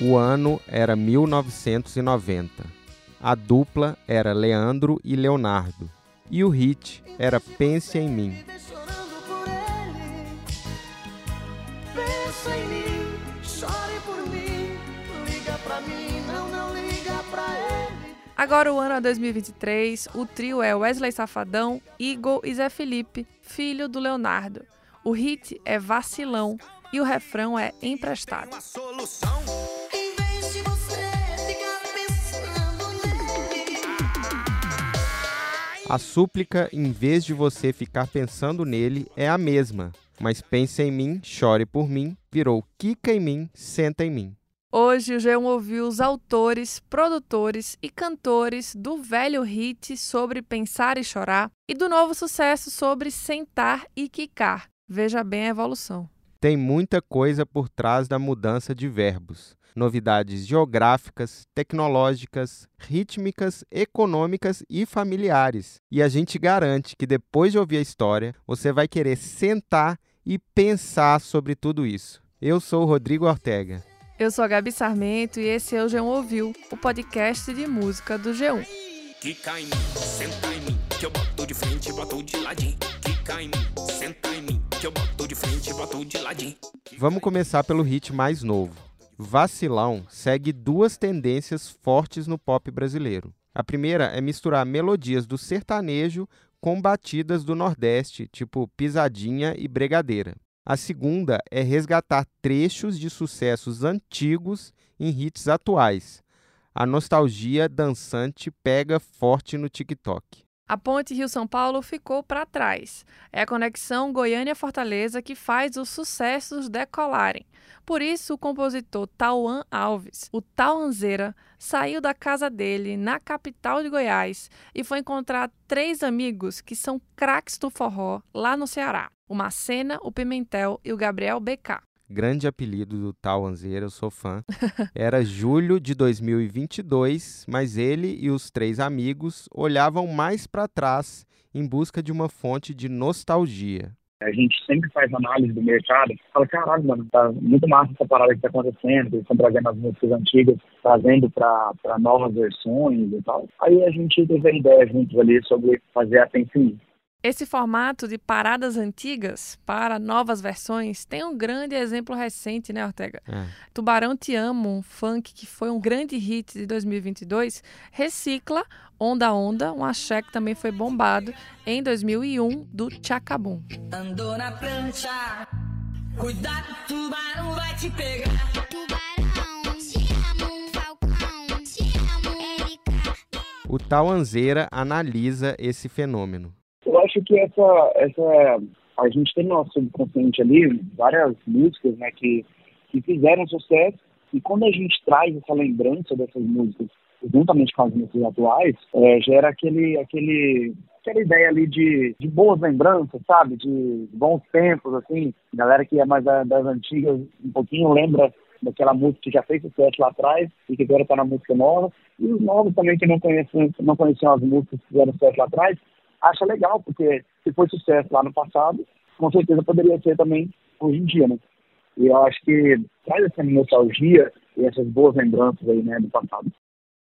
O ano era 1990. A dupla era Leandro e Leonardo. E o hit era Pense em Mim. Agora o ano é 2023, o trio é Wesley Safadão, Igor e Zé Felipe, filho do Leonardo. O hit é Vacilão e o refrão é Emprestado. A súplica, em vez de você ficar pensando nele, é a mesma. Mas pense em mim, chore por mim, virou quica em mim, senta em mim. Hoje o G1 ouviu os autores, produtores e cantores do velho hit sobre pensar e chorar e do novo sucesso sobre sentar e quicar. Veja bem a evolução. Tem muita coisa por trás da mudança de verbos. Novidades geográficas, tecnológicas, rítmicas, econômicas e familiares. E a gente garante que depois de ouvir a história, você vai querer sentar e pensar sobre tudo isso. Eu sou o Rodrigo Ortega. Eu sou a Gabi Sarmento e esse é o G1 Ouviu, o podcast de música do G1. Quica em mim, senta em mim, que eu boto de frente boto de ladinho. Quica em mim, eu boto de frente boto de ladinho. Vamos começar pelo hit mais novo. Vacilão segue duas tendências fortes no pop brasileiro. A primeira é misturar melodias do sertanejo com batidas do Nordeste, tipo pisadinha e bregadeira. A segunda é resgatar trechos de sucessos antigos em hits atuais. A nostalgia dançante pega forte no TikTok. A ponte Rio-São Paulo ficou para trás. É a conexão Goiânia-Fortaleza que faz os sucessos decolarem. Por isso, o compositor Tauan Alves, o Tauanzeira, saiu da casa dele, na capital de Goiás, e foi encontrar três amigos que são craques do forró lá no Ceará: o Macena, o Pimentel e o Gabriel BK grande apelido do tal Anzeira, eu sou fã. Era julho de 2022, mas ele e os três amigos olhavam mais para trás em busca de uma fonte de nostalgia. A gente sempre faz análise do mercado, fala, caralho, mano, tá muito massa essa parada que tá acontecendo, eles estão trazendo as músicas antigas, trazendo para novas versões e tal. Aí a gente teve a ideia juntos ali sobre fazer a Pense esse formato de paradas antigas para novas versões tem um grande exemplo recente, né, Ortega? É. Tubarão Te Amo, um funk que foi um grande hit de 2022, recicla Onda Onda, um axé que também foi bombado em 2001 do Chacabum. Andou na prancha, cuidado, tubarão vai te pegar. Tubarão, te amo, falcão, te amo, Erika. O Tauanzeira analisa esse fenômeno eu acho que essa, essa a gente tem no nosso subconsciente ali várias músicas né, que, que fizeram sucesso e quando a gente traz essa lembrança dessas músicas juntamente com as músicas atuais, é, gera aquele, aquele, aquela ideia ali de, de boas lembranças, sabe? De bons tempos, assim. Galera que é mais das antigas, um pouquinho lembra daquela música que já fez sucesso lá atrás e que agora está na música nova. E os novos também que não conheciam, não conheciam as músicas que fizeram sucesso lá atrás, acha legal, porque se foi sucesso lá no passado, com certeza poderia ser também hoje em dia, né? E eu acho que traz essa nostalgia e essas boas lembranças aí, né, do passado.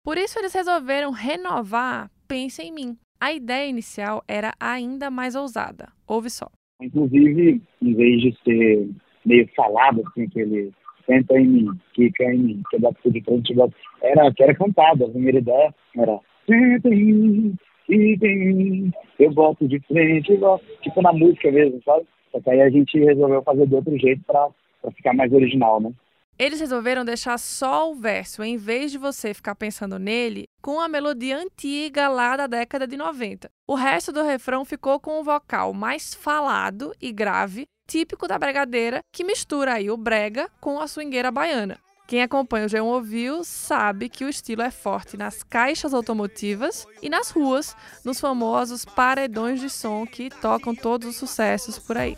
Por isso eles resolveram renovar Pense em Mim. A ideia inicial era ainda mais ousada. Ouve só. Inclusive, em vez de ser meio falado, assim, aquele senta em mim, fica em mim, que dá de frente, era, que era cantado. A primeira ideia era senta em mim, e eu boto de frente, igual, tipo na música mesmo, sabe? Só que aí a gente resolveu fazer de outro jeito para ficar mais original, né? Eles resolveram deixar só o verso, em vez de você ficar pensando nele, com a melodia antiga lá da década de 90. O resto do refrão ficou com o vocal mais falado e grave, típico da bregadeira, que mistura aí o brega com a swingueira baiana. Quem acompanha o G1 Ouviu sabe que o estilo é forte nas caixas automotivas e nas ruas, nos famosos paredões de som que tocam todos os sucessos por aí.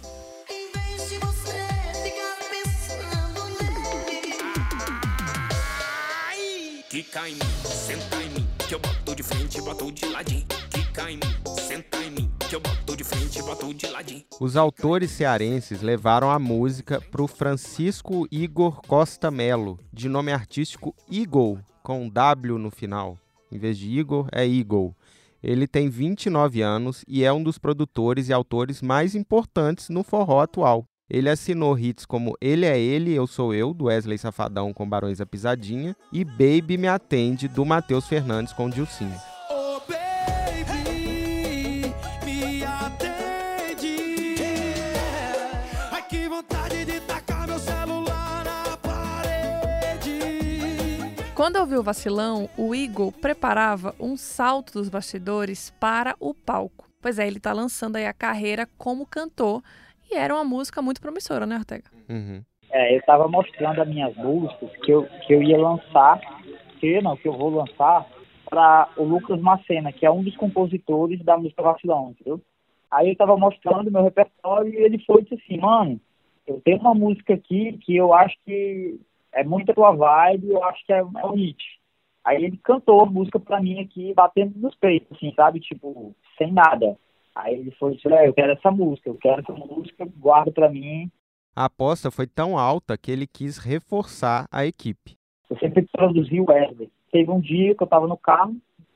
Quica em mim, senta em mim, que eu boto de frente, boto de ladinho. Quica em mim, senta em mim, que eu boto de frente, boto de ladinho. Os autores cearenses levaram a música para o Francisco Igor Costa Melo, de nome artístico Eagle, com W no final. Em vez de Igor, é Eagle. Ele tem 29 anos e é um dos produtores e autores mais importantes no forró atual. Ele assinou hits como Ele é Ele, Eu Sou Eu, do Wesley Safadão com Barões da Pisadinha, e Baby Me Atende, do Matheus Fernandes com Dilcinho. Quando eu vi o vacilão, o Igor preparava um salto dos bastidores para o palco. Pois é, ele está lançando aí a carreira como cantor e era uma música muito promissora, né, Ortega? Uhum. É, eu estava mostrando as minhas músicas que eu, que eu ia lançar, que não, que eu vou lançar para o Lucas Macena, que é um dos compositores da música Vacilão, entendeu? Aí eu estava mostrando meu repertório e ele foi e disse assim, mano, eu tenho uma música aqui que eu acho que é muito a tua vibe, eu acho que é, é um hit. Aí ele cantou a música pra mim aqui, batendo nos peitos, assim, sabe? Tipo, sem nada. Aí ele foi disse, é, eu quero essa música, eu quero essa música, guarda para mim. A aposta foi tão alta que ele quis reforçar a equipe. Eu sempre produzi o Wesley. Teve um dia que eu tava no carro,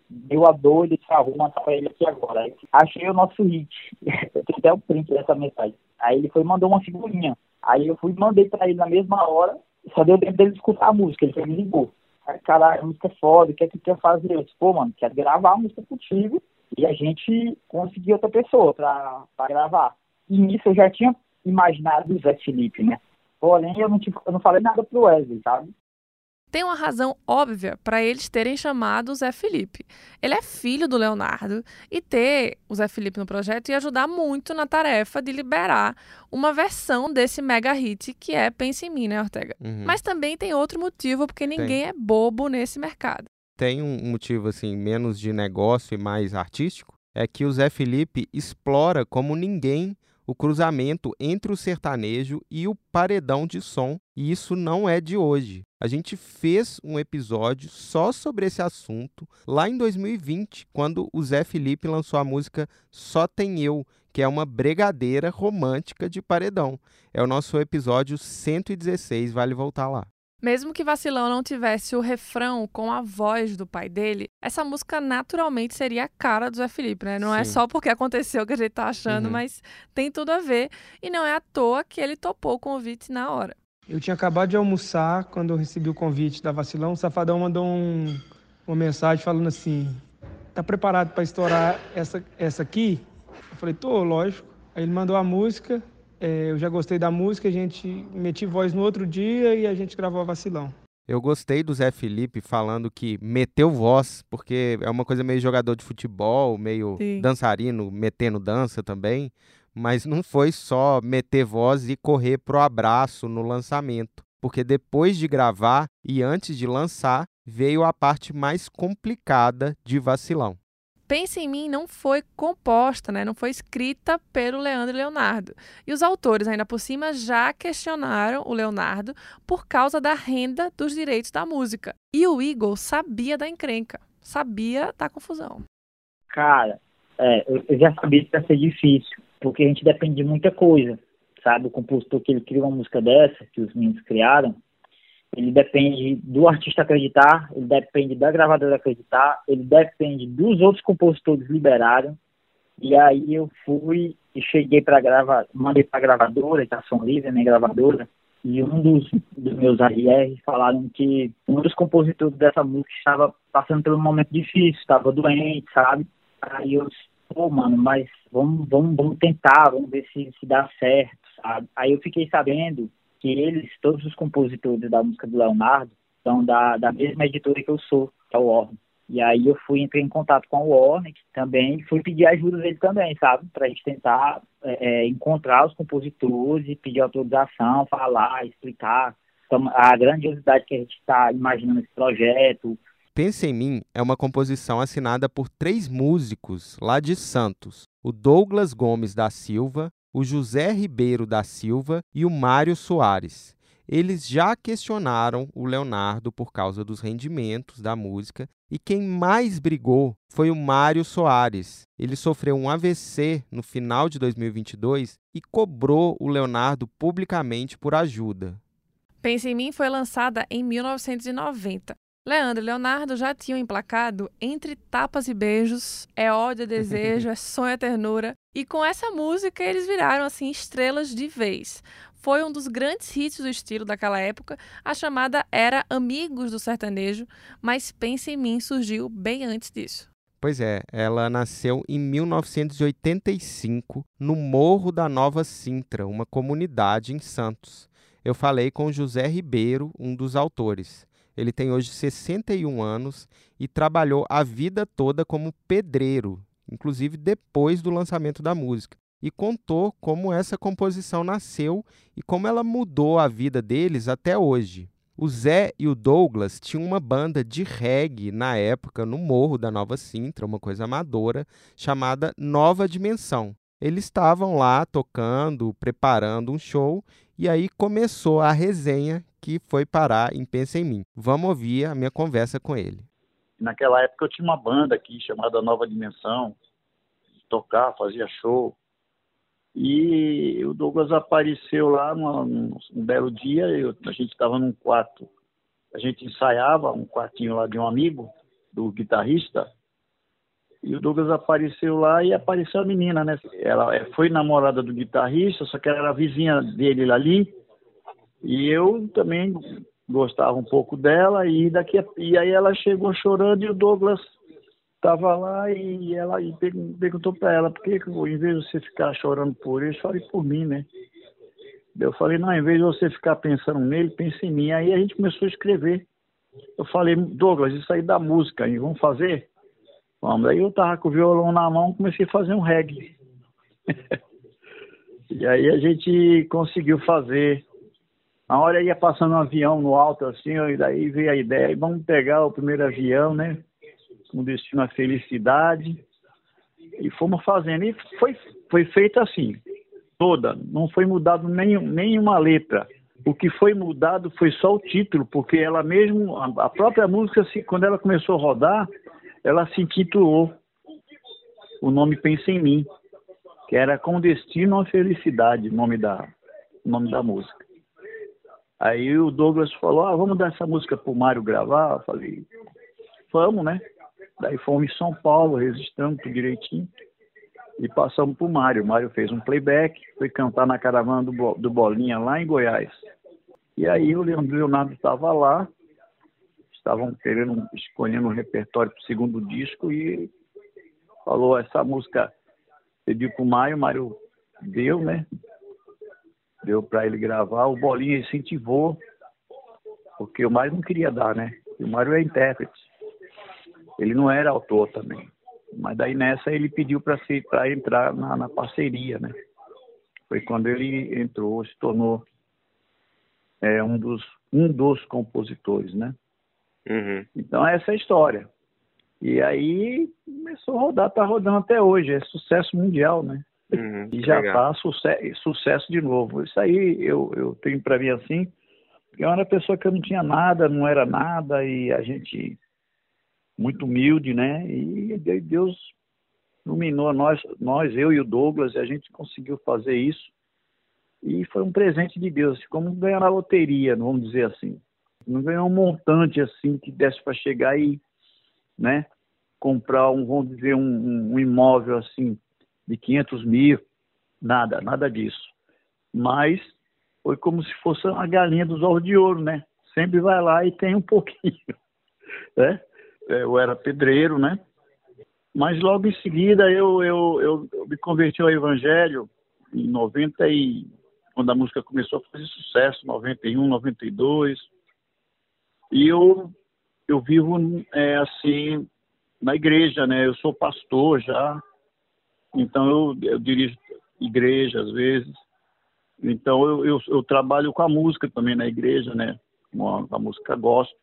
deu a doida, disse, ah, vou mandar pra ele aqui agora. Aí, achei o nosso hit. eu tenho até o print dessa mensagem. Aí ele foi e mandou uma figurinha. Aí eu fui e mandei pra ele na mesma hora, só deu tempo dele escutar a música, ele me ligou. Aí, caralho, a música é foda, o que é que tu quer fazer? Eu disse, pô, mano, quero gravar a música contigo e a gente conseguiu outra pessoa para gravar. E nisso eu já tinha imaginado o Zé Felipe, né? Porém, eu não, eu não falei nada pro Wesley, sabe? Tem uma razão óbvia para eles terem chamado o Zé Felipe. Ele é filho do Leonardo e ter o Zé Felipe no projeto ia ajudar muito na tarefa de liberar uma versão desse mega hit que é Pense em Mim, né, Ortega? Uhum. Mas também tem outro motivo, porque ninguém tem. é bobo nesse mercado tem um motivo assim menos de negócio e mais artístico, é que o Zé Felipe explora como ninguém o cruzamento entre o sertanejo e o paredão de som, e isso não é de hoje. A gente fez um episódio só sobre esse assunto lá em 2020, quando o Zé Felipe lançou a música Só Tem Eu, que é uma bregadeira romântica de paredão. É o nosso episódio 116, vale voltar lá. Mesmo que Vacilão não tivesse o refrão com a voz do pai dele, essa música naturalmente seria a cara do Zé Felipe, né? Não é Sim. é só porque aconteceu que a gente tá achando, uhum. mas tem tudo a ver. E não é à toa que ele topou o convite na hora. Eu tinha acabado de almoçar quando eu recebi o convite da Vacilão. O Safadão mandou um, uma mensagem falando assim: tá preparado para estourar essa, essa aqui? Eu falei: tô, lógico. Aí ele mandou a música, é, eu já gostei da música, a gente meti voz no outro dia e a gente gravou a Vacilão. Eu gostei do Zé Felipe falando que meteu voz, porque é uma coisa meio jogador de futebol, meio Sim. dançarino, metendo dança também. Mas não foi só meter voz e correr pro abraço no lançamento. Porque depois de gravar e antes de lançar, veio a parte mais complicada de vacilão. Pensa em Mim não foi composta, né? não foi escrita pelo Leandro e Leonardo. E os autores, ainda por cima, já questionaram o Leonardo por causa da renda dos direitos da música. E o Eagle sabia da encrenca, sabia da confusão. Cara, é, eu já sabia que ia ser difícil, porque a gente depende de muita coisa, sabe? O compositor que ele cria uma música dessa, que os meninos criaram, ele depende do artista acreditar, ele depende da gravadora acreditar, ele depende dos outros compositores liberarem. E aí eu fui e cheguei para gravar, mandei para a gravadora, Estação Livre, minha gravadora, e um dos, dos meus ARs falaram que um dos compositores dessa música estava passando por um momento difícil, estava doente, sabe? Aí eu disse, pô, mano, mas vamos, vamos, vamos tentar, vamos ver se, se dá certo, sabe? Aí eu fiquei sabendo que eles, todos os compositores da música do Leonardo, são da, da mesma editora que eu sou, que é o Warner. E aí eu fui entrei em contato com o Warner também, fui pedir ajuda dele também, sabe? Pra gente tentar é, é, encontrar os compositores e pedir autorização, falar, explicar então, a grandiosidade que a gente está imaginando esse projeto. Pensa em Mim é uma composição assinada por três músicos lá de Santos: o Douglas Gomes da Silva, o José Ribeiro da Silva e o Mário Soares. eles já questionaram o Leonardo por causa dos rendimentos da música e quem mais brigou foi o Mário Soares. Ele sofreu um AVC no final de 2022 e cobrou o Leonardo publicamente por ajuda. Pense em Mim foi lançada em 1990. Leandro e Leonardo já tinham emplacado Entre Tapas e Beijos, É Ódio, é Desejo, É Sonho, é Ternura. E com essa música eles viraram assim estrelas de vez foi um dos grandes hits do estilo daquela época, a chamada era Amigos do Sertanejo, mas Pense em Mim surgiu bem antes disso. Pois é, ela nasceu em 1985 no Morro da Nova Sintra, uma comunidade em Santos. Eu falei com José Ribeiro, um dos autores. Ele tem hoje 61 anos e trabalhou a vida toda como pedreiro, inclusive depois do lançamento da música e contou como essa composição nasceu e como ela mudou a vida deles até hoje. O Zé e o Douglas tinham uma banda de reggae na época no Morro da Nova Sintra, uma coisa amadora, chamada Nova Dimensão. Eles estavam lá tocando, preparando um show, e aí começou a resenha que foi parar em Pensa em Mim. Vamos ouvir a minha conversa com ele. Naquela época eu tinha uma banda aqui chamada Nova Dimensão, tocar, fazia show. E o Douglas apareceu lá num, belo dia, eu, a gente estava num quarto, a gente ensaiava, um quartinho lá de um amigo, do guitarrista, e o Douglas apareceu lá e apareceu a menina, né? Ela é, foi namorada do guitarrista, só que ela era vizinha dele ali, e eu também gostava um pouco dela, e, daqui a, e aí ela chegou chorando e o Douglas estava lá e ela e perguntou para ela por que, em vez de você ficar chorando por ele, chore por mim, né? Eu falei, não, em vez de você ficar pensando nele, pense em mim. Aí a gente começou a escrever. Eu falei, Douglas, isso aí da música, vamos fazer? Vamos. Aí eu tava com o violão na mão, comecei a fazer um reggae. e aí a gente conseguiu fazer. A hora ia passando um avião no alto assim, e daí veio a ideia, e vamos pegar o primeiro avião, né? com destino à felicidade. E fomos fazendo. E foi, foi feito assim, toda. Não foi mudado nem, nenhuma letra. O que foi mudado foi só o título, porque ela mesmo, a própria música, quando ela começou a rodar, ela se intitulou o nome Pensa em Mim, que era Com Destino à Felicidade, nome da, o nome da música. Aí o Douglas falou, ah, vamos dar essa música pro Mário gravar? Eu falei, vamos, né? Daí fomos em São Paulo, registramos tudo direitinho e passamos para o Mário. O Mário fez um playback, foi cantar na caravana do, do Bolinha lá em Goiás. E aí o Leonardo estava lá, estavam querendo, escolhendo um repertório para o segundo disco e falou essa música, pediu para o Mário, o Mário deu, né? Deu para ele gravar, o Bolinha incentivou, porque o Mário não queria dar, né? O Mário é intérprete. Ele não era autor também. Mas daí nessa ele pediu para entrar na, na, parceria, né? Foi quando ele entrou, se tornou é, um, dos, um dos compositores, né? Uhum. Então essa é a história. E aí começou a rodar, tá rodando até hoje, é sucesso mundial, né? Uhum, e já está sucesso, sucesso de novo. Isso aí eu, eu tenho para mim assim, eu era uma pessoa que eu não tinha nada, não era nada, e a gente muito humilde, né? E Deus iluminou nós, nós, eu e o Douglas, e a gente conseguiu fazer isso. E foi um presente de Deus, assim, como ganhar na loteria, vamos dizer assim. Não ganhou um montante assim que desse para chegar e, né, comprar um, vamos dizer, um, um imóvel assim de 500 mil, nada, nada disso. Mas foi como se fosse uma galinha dos ovos de ouro, né? Sempre vai lá e tem um pouquinho, né? É, eu era pedreiro, né? Mas logo em seguida eu, eu, eu, eu me converti ao Evangelho em 90 e quando a música começou a fazer sucesso, 91, 92. E eu eu vivo é, assim na igreja, né? Eu sou pastor já, então eu, eu dirijo igreja às vezes. Então eu, eu, eu, trabalho com a música também na igreja, né? Com a, música gospel.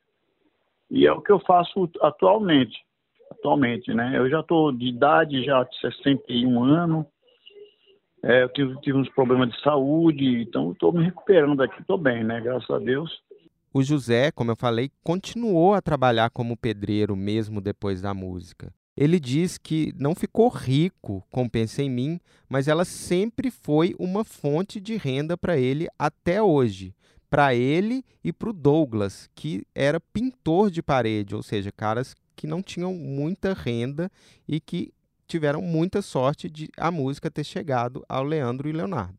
E é o que eu faço atualmente. Atualmente, né? Eu já estou de idade, já de 61 anos. É, eu tive, tive uns problemas de saúde, então estou me recuperando aqui, estou bem, né? Graças a Deus. O José, como eu falei, continuou a trabalhar como pedreiro mesmo depois da música. Ele diz que não ficou rico com Pensa em Mim, mas ela sempre foi uma fonte de renda para ele até hoje. Para ele e para o Douglas, que era pintor de parede, ou seja, caras que não tinham muita renda e que tiveram muita sorte de a música ter chegado ao Leandro e Leonardo.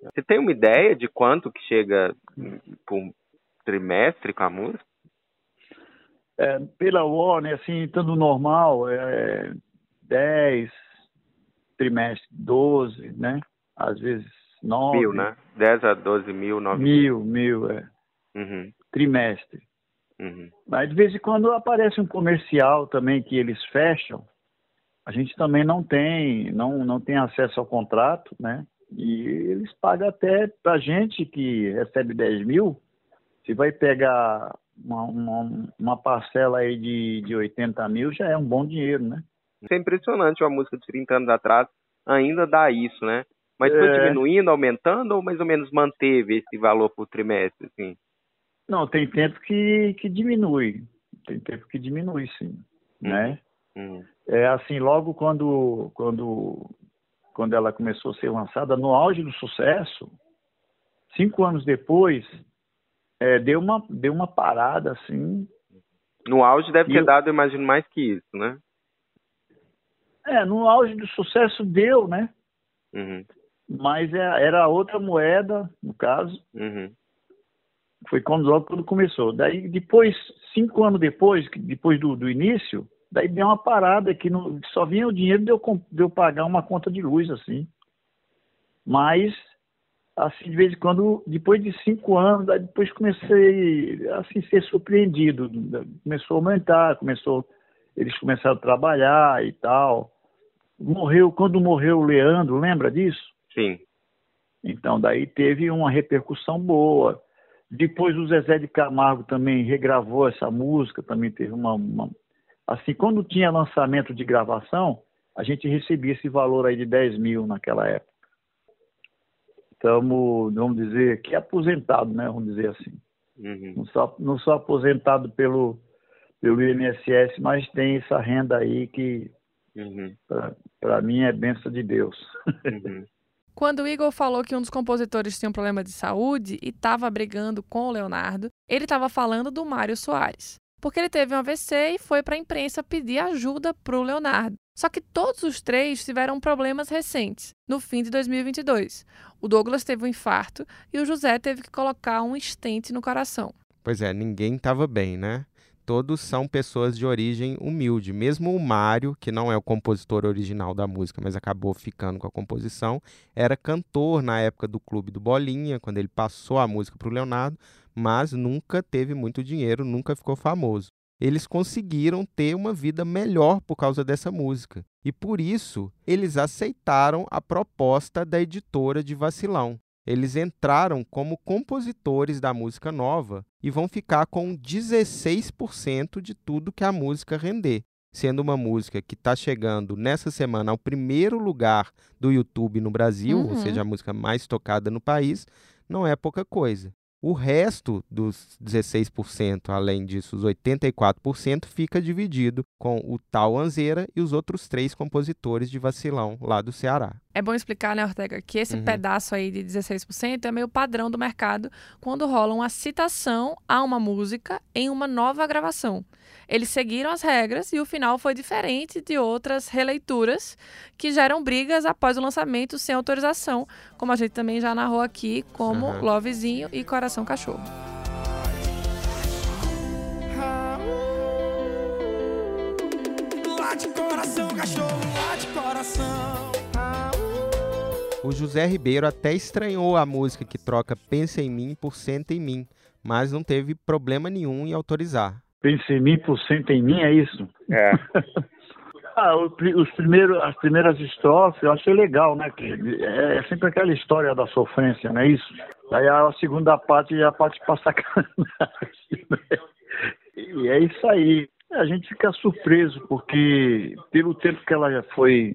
Você tem uma ideia de quanto que chega por trimestre com a música? É, pela Warner, assim, estando normal, é 10 trimestre, 12, né? Às vezes 9. Mil, né? 10 a 12 mil, 9 mil. Mil, é. Uhum. Trimestre. Uhum. Mas de vez em quando aparece um comercial também que eles fecham. A gente também não tem, não, não tem acesso ao contrato, né? E eles pagam até pra gente que recebe 10 mil, se vai pegar uma, uma, uma, parcela aí de, de 80 mil, já é um bom dinheiro, né? Isso é impressionante, uma música de 30 anos atrás ainda dá isso, né? Mas foi é... diminuindo, aumentando ou mais ou menos manteve esse valor por trimestre, assim? Não, tem tempo que, que diminui. Tem tempo que diminui, sim. Uhum. Né? Uhum. É assim, logo quando, quando, quando ela começou a ser lançada, no auge do sucesso, cinco anos depois, é, deu, uma, deu uma parada, assim. No auge deve ter eu... dado, imagino, mais que isso, né? É, no auge do sucesso deu, né? Uhum. Mas é, era outra moeda, no caso. Uhum. Foi quando logo quando começou. Daí depois, cinco anos depois, depois do, do início, daí deu uma parada que não, só vinha o dinheiro de eu, de eu pagar uma conta de luz, assim. Mas assim, de vez em quando, depois de cinco anos, depois comecei assim ser surpreendido. Começou a aumentar, começou, eles começaram a trabalhar e tal. Morreu, quando morreu o Leandro, lembra disso? Sim. Então, daí teve uma repercussão boa. Depois o Zezé de Camargo também regravou essa música, também teve uma, uma... Assim, quando tinha lançamento de gravação, a gente recebia esse valor aí de 10 mil naquela época estamos, vamos dizer, que aposentado, né? Vamos dizer assim. Uhum. Não, sou, não sou aposentado pelo, pelo INSS, mas tem essa renda aí que, uhum. para mim, é benção de Deus. Uhum. Quando o Igor falou que um dos compositores tinha um problema de saúde e estava brigando com o Leonardo, ele estava falando do Mário Soares. Porque ele teve um AVC e foi para a imprensa pedir ajuda para o Leonardo. Só que todos os três tiveram problemas recentes, no fim de 2022. O Douglas teve um infarto e o José teve que colocar um estente no coração. Pois é, ninguém estava bem, né? Todos são pessoas de origem humilde. Mesmo o Mário, que não é o compositor original da música, mas acabou ficando com a composição, era cantor na época do Clube do Bolinha, quando ele passou a música para o Leonardo, mas nunca teve muito dinheiro, nunca ficou famoso eles conseguiram ter uma vida melhor por causa dessa música. E por isso, eles aceitaram a proposta da editora de Vacilão. Eles entraram como compositores da música nova e vão ficar com 16% de tudo que a música render, sendo uma música que está chegando nessa semana ao primeiro lugar do YouTube no Brasil, uhum. ou seja, a música mais tocada no país, não é pouca coisa. O resto dos 16%, além disso, os 84%, fica dividido com o tal Anzeira e os outros três compositores de Vacilão lá do Ceará. É bom explicar, né, Ortega, que esse uhum. pedaço aí de 16% é meio padrão do mercado quando rola uma citação a uma música em uma nova gravação. Eles seguiram as regras e o final foi diferente de outras releituras que geram brigas após o lançamento sem autorização, como a gente também já narrou aqui, como uhum. Lovezinho e Coração Cachorro. O José Ribeiro até estranhou a música que troca Pensa em Mim por Senta em Mim, mas não teve problema nenhum em autorizar. Pensa em mim por cento em mim, é isso? É. ah, os primeiros, as primeiras estrofes eu achei legal, né? Que é, é sempre aquela história da sofrência, não é isso? Aí a segunda parte é a parte pra sacanagem. Né? E é isso aí. A gente fica surpreso, porque pelo tempo que ela já foi,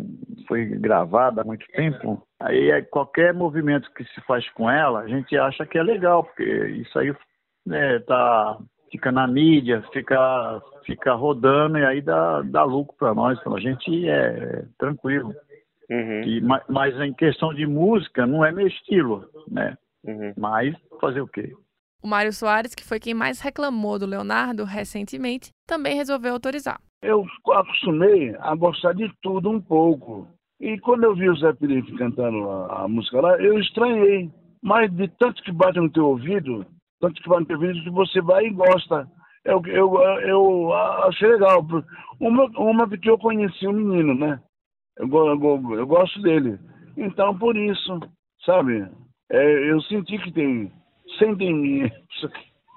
foi gravada há muito tempo, aí é qualquer movimento que se faz com ela, a gente acha que é legal, porque isso aí né, tá, fica na mídia, fica, fica rodando e aí dá, dá lucro para nós, para a gente é tranquilo. Uhum. E, mas em questão de música, não é meu estilo, né? Uhum. Mas fazer o quê? O Mário Soares, que foi quem mais reclamou do Leonardo recentemente, também resolveu autorizar. Eu acostumei a gostar de tudo um pouco. E quando eu vi o Zé Felipe cantando a, a música lá, eu estranhei. Mas de tanto que bate no teu ouvido, tanto que bate no teu ouvido, que você vai e gosta. Eu, eu, eu achei legal. Uma, uma porque eu conheci o menino, né? Eu, eu, eu gosto dele. Então, por isso, sabe? É, eu senti que tem, sentem mim.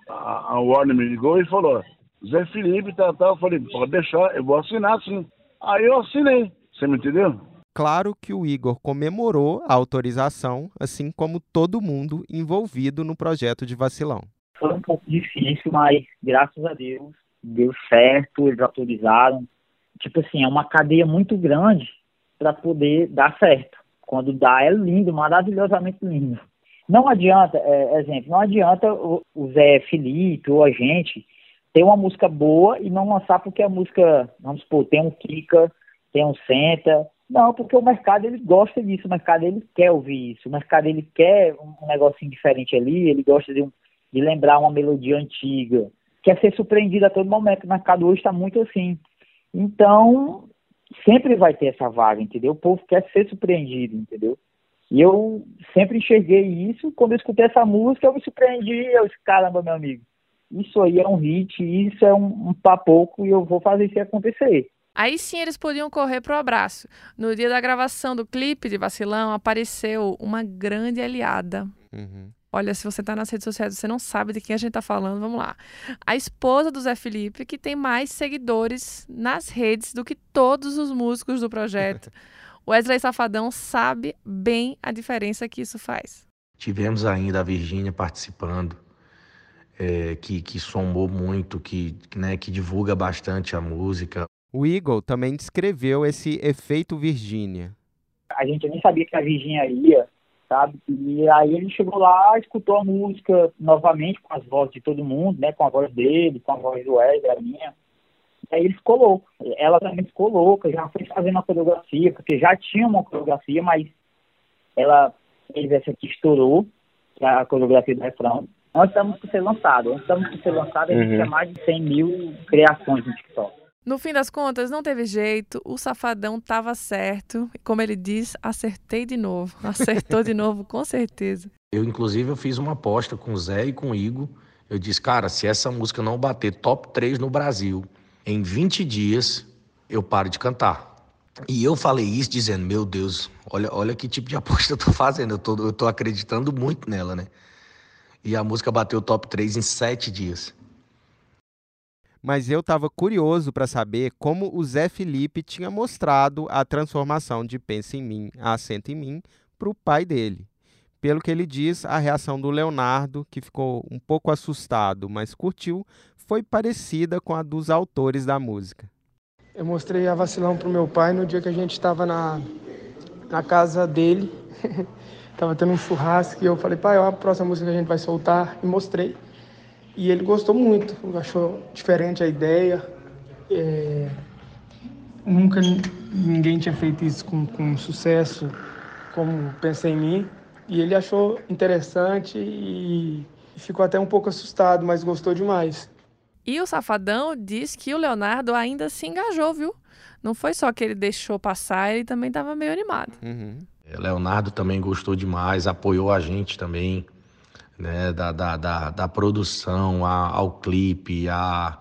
A, a Warner me ligou e falou, Zé Felipe, tal, tal. Eu falei, pode deixar, eu vou assinar sim. Aí eu assinei, você me entendeu? Claro que o Igor comemorou a autorização, assim como todo mundo envolvido no projeto de vacilão. Foi um pouco difícil, mas graças a Deus deu certo, eles autorizaram. Tipo assim, é uma cadeia muito grande para poder dar certo. Quando dá, é lindo, maravilhosamente lindo. Não adianta, é, exemplo, não adianta o, o Zé Felipe ou a gente ter uma música boa e não lançar porque a música, vamos supor, tem um Kika, tem um Senta. Não, porque o mercado ele gosta disso, o mercado ele quer ouvir isso, o mercado ele quer um negocinho diferente ali, ele gosta de, um, de lembrar uma melodia antiga, quer ser surpreendido a todo momento. O mercado hoje está muito assim. Então, sempre vai ter essa vaga, entendeu? O povo quer ser surpreendido, entendeu? E eu sempre enxerguei isso. Quando eu escutei essa música, eu me surpreendi. Eu disse, caramba, meu amigo, isso aí é um hit, isso é um, um papoco e eu vou fazer isso acontecer. Aí sim eles podiam correr pro abraço. No dia da gravação do clipe de Vacilão, apareceu uma grande aliada. Uhum. Olha, se você tá nas redes sociais e você não sabe de quem a gente tá falando, vamos lá. A esposa do Zé Felipe, que tem mais seguidores nas redes do que todos os músicos do projeto. Wesley Safadão sabe bem a diferença que isso faz. Tivemos ainda a Virgínia participando, é, que, que somou muito, que, né, que divulga bastante a música. O Eagle também descreveu esse efeito Virgínia. A gente nem sabia que a Virgínia ia, sabe? E aí ele chegou lá, escutou a música novamente com as vozes de todo mundo, né? Com a voz dele, com a voz do Wesley, a minha. Aí ele ficou louco. Ela também ficou louca, já foi fazendo a coreografia, porque já tinha uma coreografia, mas ela fez essa estourou, que é a coreografia do refrão. Antes da música ser lançada, antes da música ser lançada, a gente uhum. tinha mais de 100 mil criações no TikTok. No fim das contas, não teve jeito, o safadão tava certo. Como ele diz, acertei de novo. Acertou de novo, com certeza. Eu, inclusive, eu fiz uma aposta com o Zé e com o Igor. Eu disse, cara, se essa música não bater top 3 no Brasil, em 20 dias eu paro de cantar. E eu falei isso dizendo, meu Deus, olha, olha que tipo de aposta eu tô fazendo, eu tô, eu tô acreditando muito nela, né? E a música bateu top 3 em 7 dias. Mas eu estava curioso para saber como o Zé Felipe tinha mostrado a transformação de Pensa em Mim a Assenta em Mim para o pai dele. Pelo que ele diz, a reação do Leonardo, que ficou um pouco assustado, mas curtiu, foi parecida com a dos autores da música. Eu mostrei a vacilão pro meu pai no dia que a gente estava na, na casa dele. tava tendo um churrasco e eu falei, pai, ó, a próxima música que a gente vai soltar. E mostrei. E ele gostou muito, achou diferente a ideia. É... Nunca ninguém tinha feito isso com, com sucesso como Pensei em Mim. E ele achou interessante e ficou até um pouco assustado, mas gostou demais. E o Safadão diz que o Leonardo ainda se engajou, viu? Não foi só que ele deixou passar, ele também estava meio animado. Uhum. É, Leonardo também gostou demais, apoiou a gente também, né? Da, da, da, da produção a, ao clipe, a,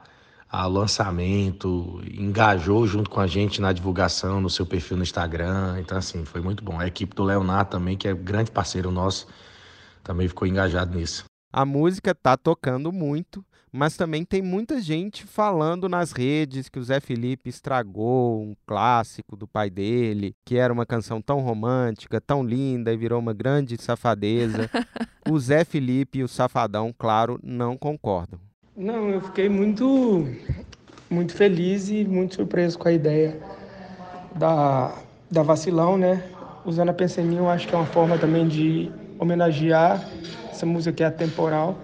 a lançamento, engajou junto com a gente na divulgação no seu perfil no Instagram. Então, assim, foi muito bom. A equipe do Leonardo também, que é grande parceiro nosso, também ficou engajado nisso. A música tá tocando muito mas também tem muita gente falando nas redes que o Zé Felipe estragou um clássico do pai dele, que era uma canção tão romântica, tão linda e virou uma grande safadeza. o Zé Felipe e o Safadão, claro, não concordam. Não, eu fiquei muito muito feliz e muito surpreso com a ideia da, da Vacilão, né? Usando a Pensa em Mim, eu acho que é uma forma também de homenagear essa música que é atemporal.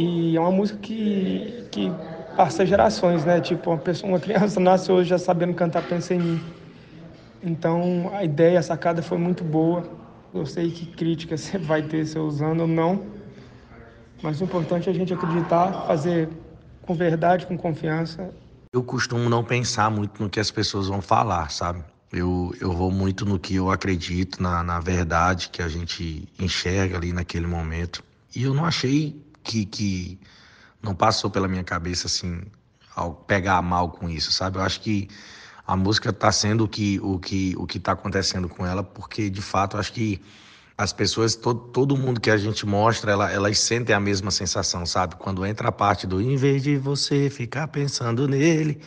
E é uma música que, que passa gerações, né? Tipo, uma, pessoa, uma criança nasce hoje já sabendo cantar Pensa em Mim. Então, a ideia, a sacada foi muito boa. Eu sei que crítica você vai ter se usando ou não, mas o importante é a gente acreditar, fazer com verdade, com confiança. Eu costumo não pensar muito no que as pessoas vão falar, sabe? Eu, eu vou muito no que eu acredito, na, na verdade que a gente enxerga ali naquele momento. E eu não achei que, que não passou pela minha cabeça assim, ao pegar mal com isso, sabe? Eu acho que a música está sendo o que o que o que está acontecendo com ela, porque de fato acho que as pessoas, todo, todo mundo que a gente mostra, ela, elas sentem a mesma sensação, sabe? Quando entra a parte do em vez de você ficar pensando nele,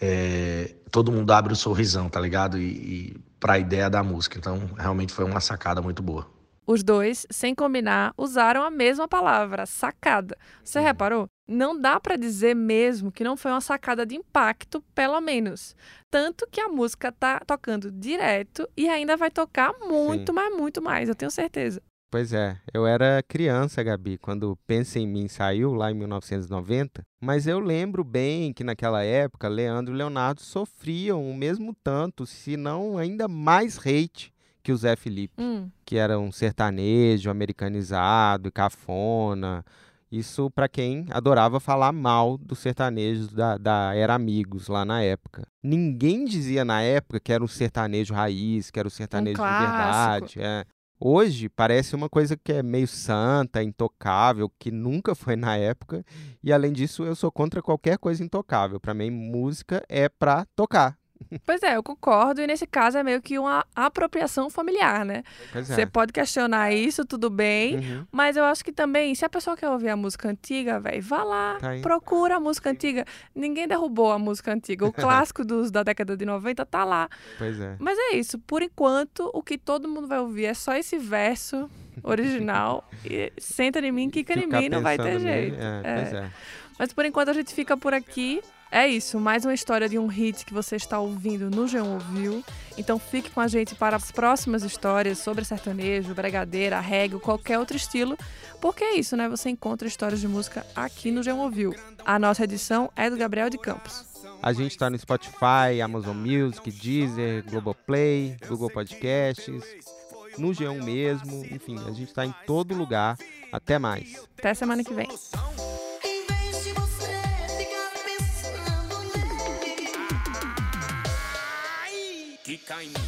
é, todo mundo abre o sorrisão, tá ligado? E, e para a ideia da música. Então, realmente foi uma sacada muito boa. Os dois, sem combinar, usaram a mesma palavra, sacada. Você uhum. reparou? Não dá para dizer mesmo que não foi uma sacada de impacto, pelo menos. Tanto que a música tá tocando direto e ainda vai tocar muito, Sim. mas muito mais, eu tenho certeza. Pois é, eu era criança, Gabi, quando Pensa em Mim saiu lá em 1990, mas eu lembro bem que naquela época Leandro e Leonardo sofriam o mesmo tanto, se não ainda mais hate que o Zé Felipe, hum. que era um sertanejo americanizado e cafona. Isso para quem adorava falar mal dos sertanejos da, da Era Amigos lá na época. Ninguém dizia na época que era um sertanejo raiz, que era um sertanejo um de verdade. É. Hoje parece uma coisa que é meio santa, intocável, que nunca foi na época. E além disso, eu sou contra qualquer coisa intocável. Para mim, música é para tocar. Pois é, eu concordo. E nesse caso é meio que uma apropriação familiar, né? Pois é. Você pode questionar isso, tudo bem. Uhum. Mas eu acho que também, se a pessoa quer ouvir a música antiga, velho, vá lá, tá procura a música antiga. Ninguém derrubou a música antiga. O clássico dos, da década de 90 tá lá. Pois é. Mas é isso. Por enquanto, o que todo mundo vai ouvir é só esse verso original. e senta em mim, quica em mim, não vai ter jeito. É, é. Pois é. Mas por enquanto a gente fica por aqui. É isso, mais uma história de um hit que você está ouvindo no G1 Ouviu. Então fique com a gente para as próximas histórias sobre sertanejo, bregadeira, reggae, qualquer outro estilo, porque é isso, né? Você encontra histórias de música aqui no G1 Ouviu. A nossa edição é do Gabriel de Campos. A gente está no Spotify, Amazon Music, Deezer, Globoplay, Google Podcasts, no G1 mesmo, enfim, a gente está em todo lugar. Até mais. Até semana que vem. e caindo.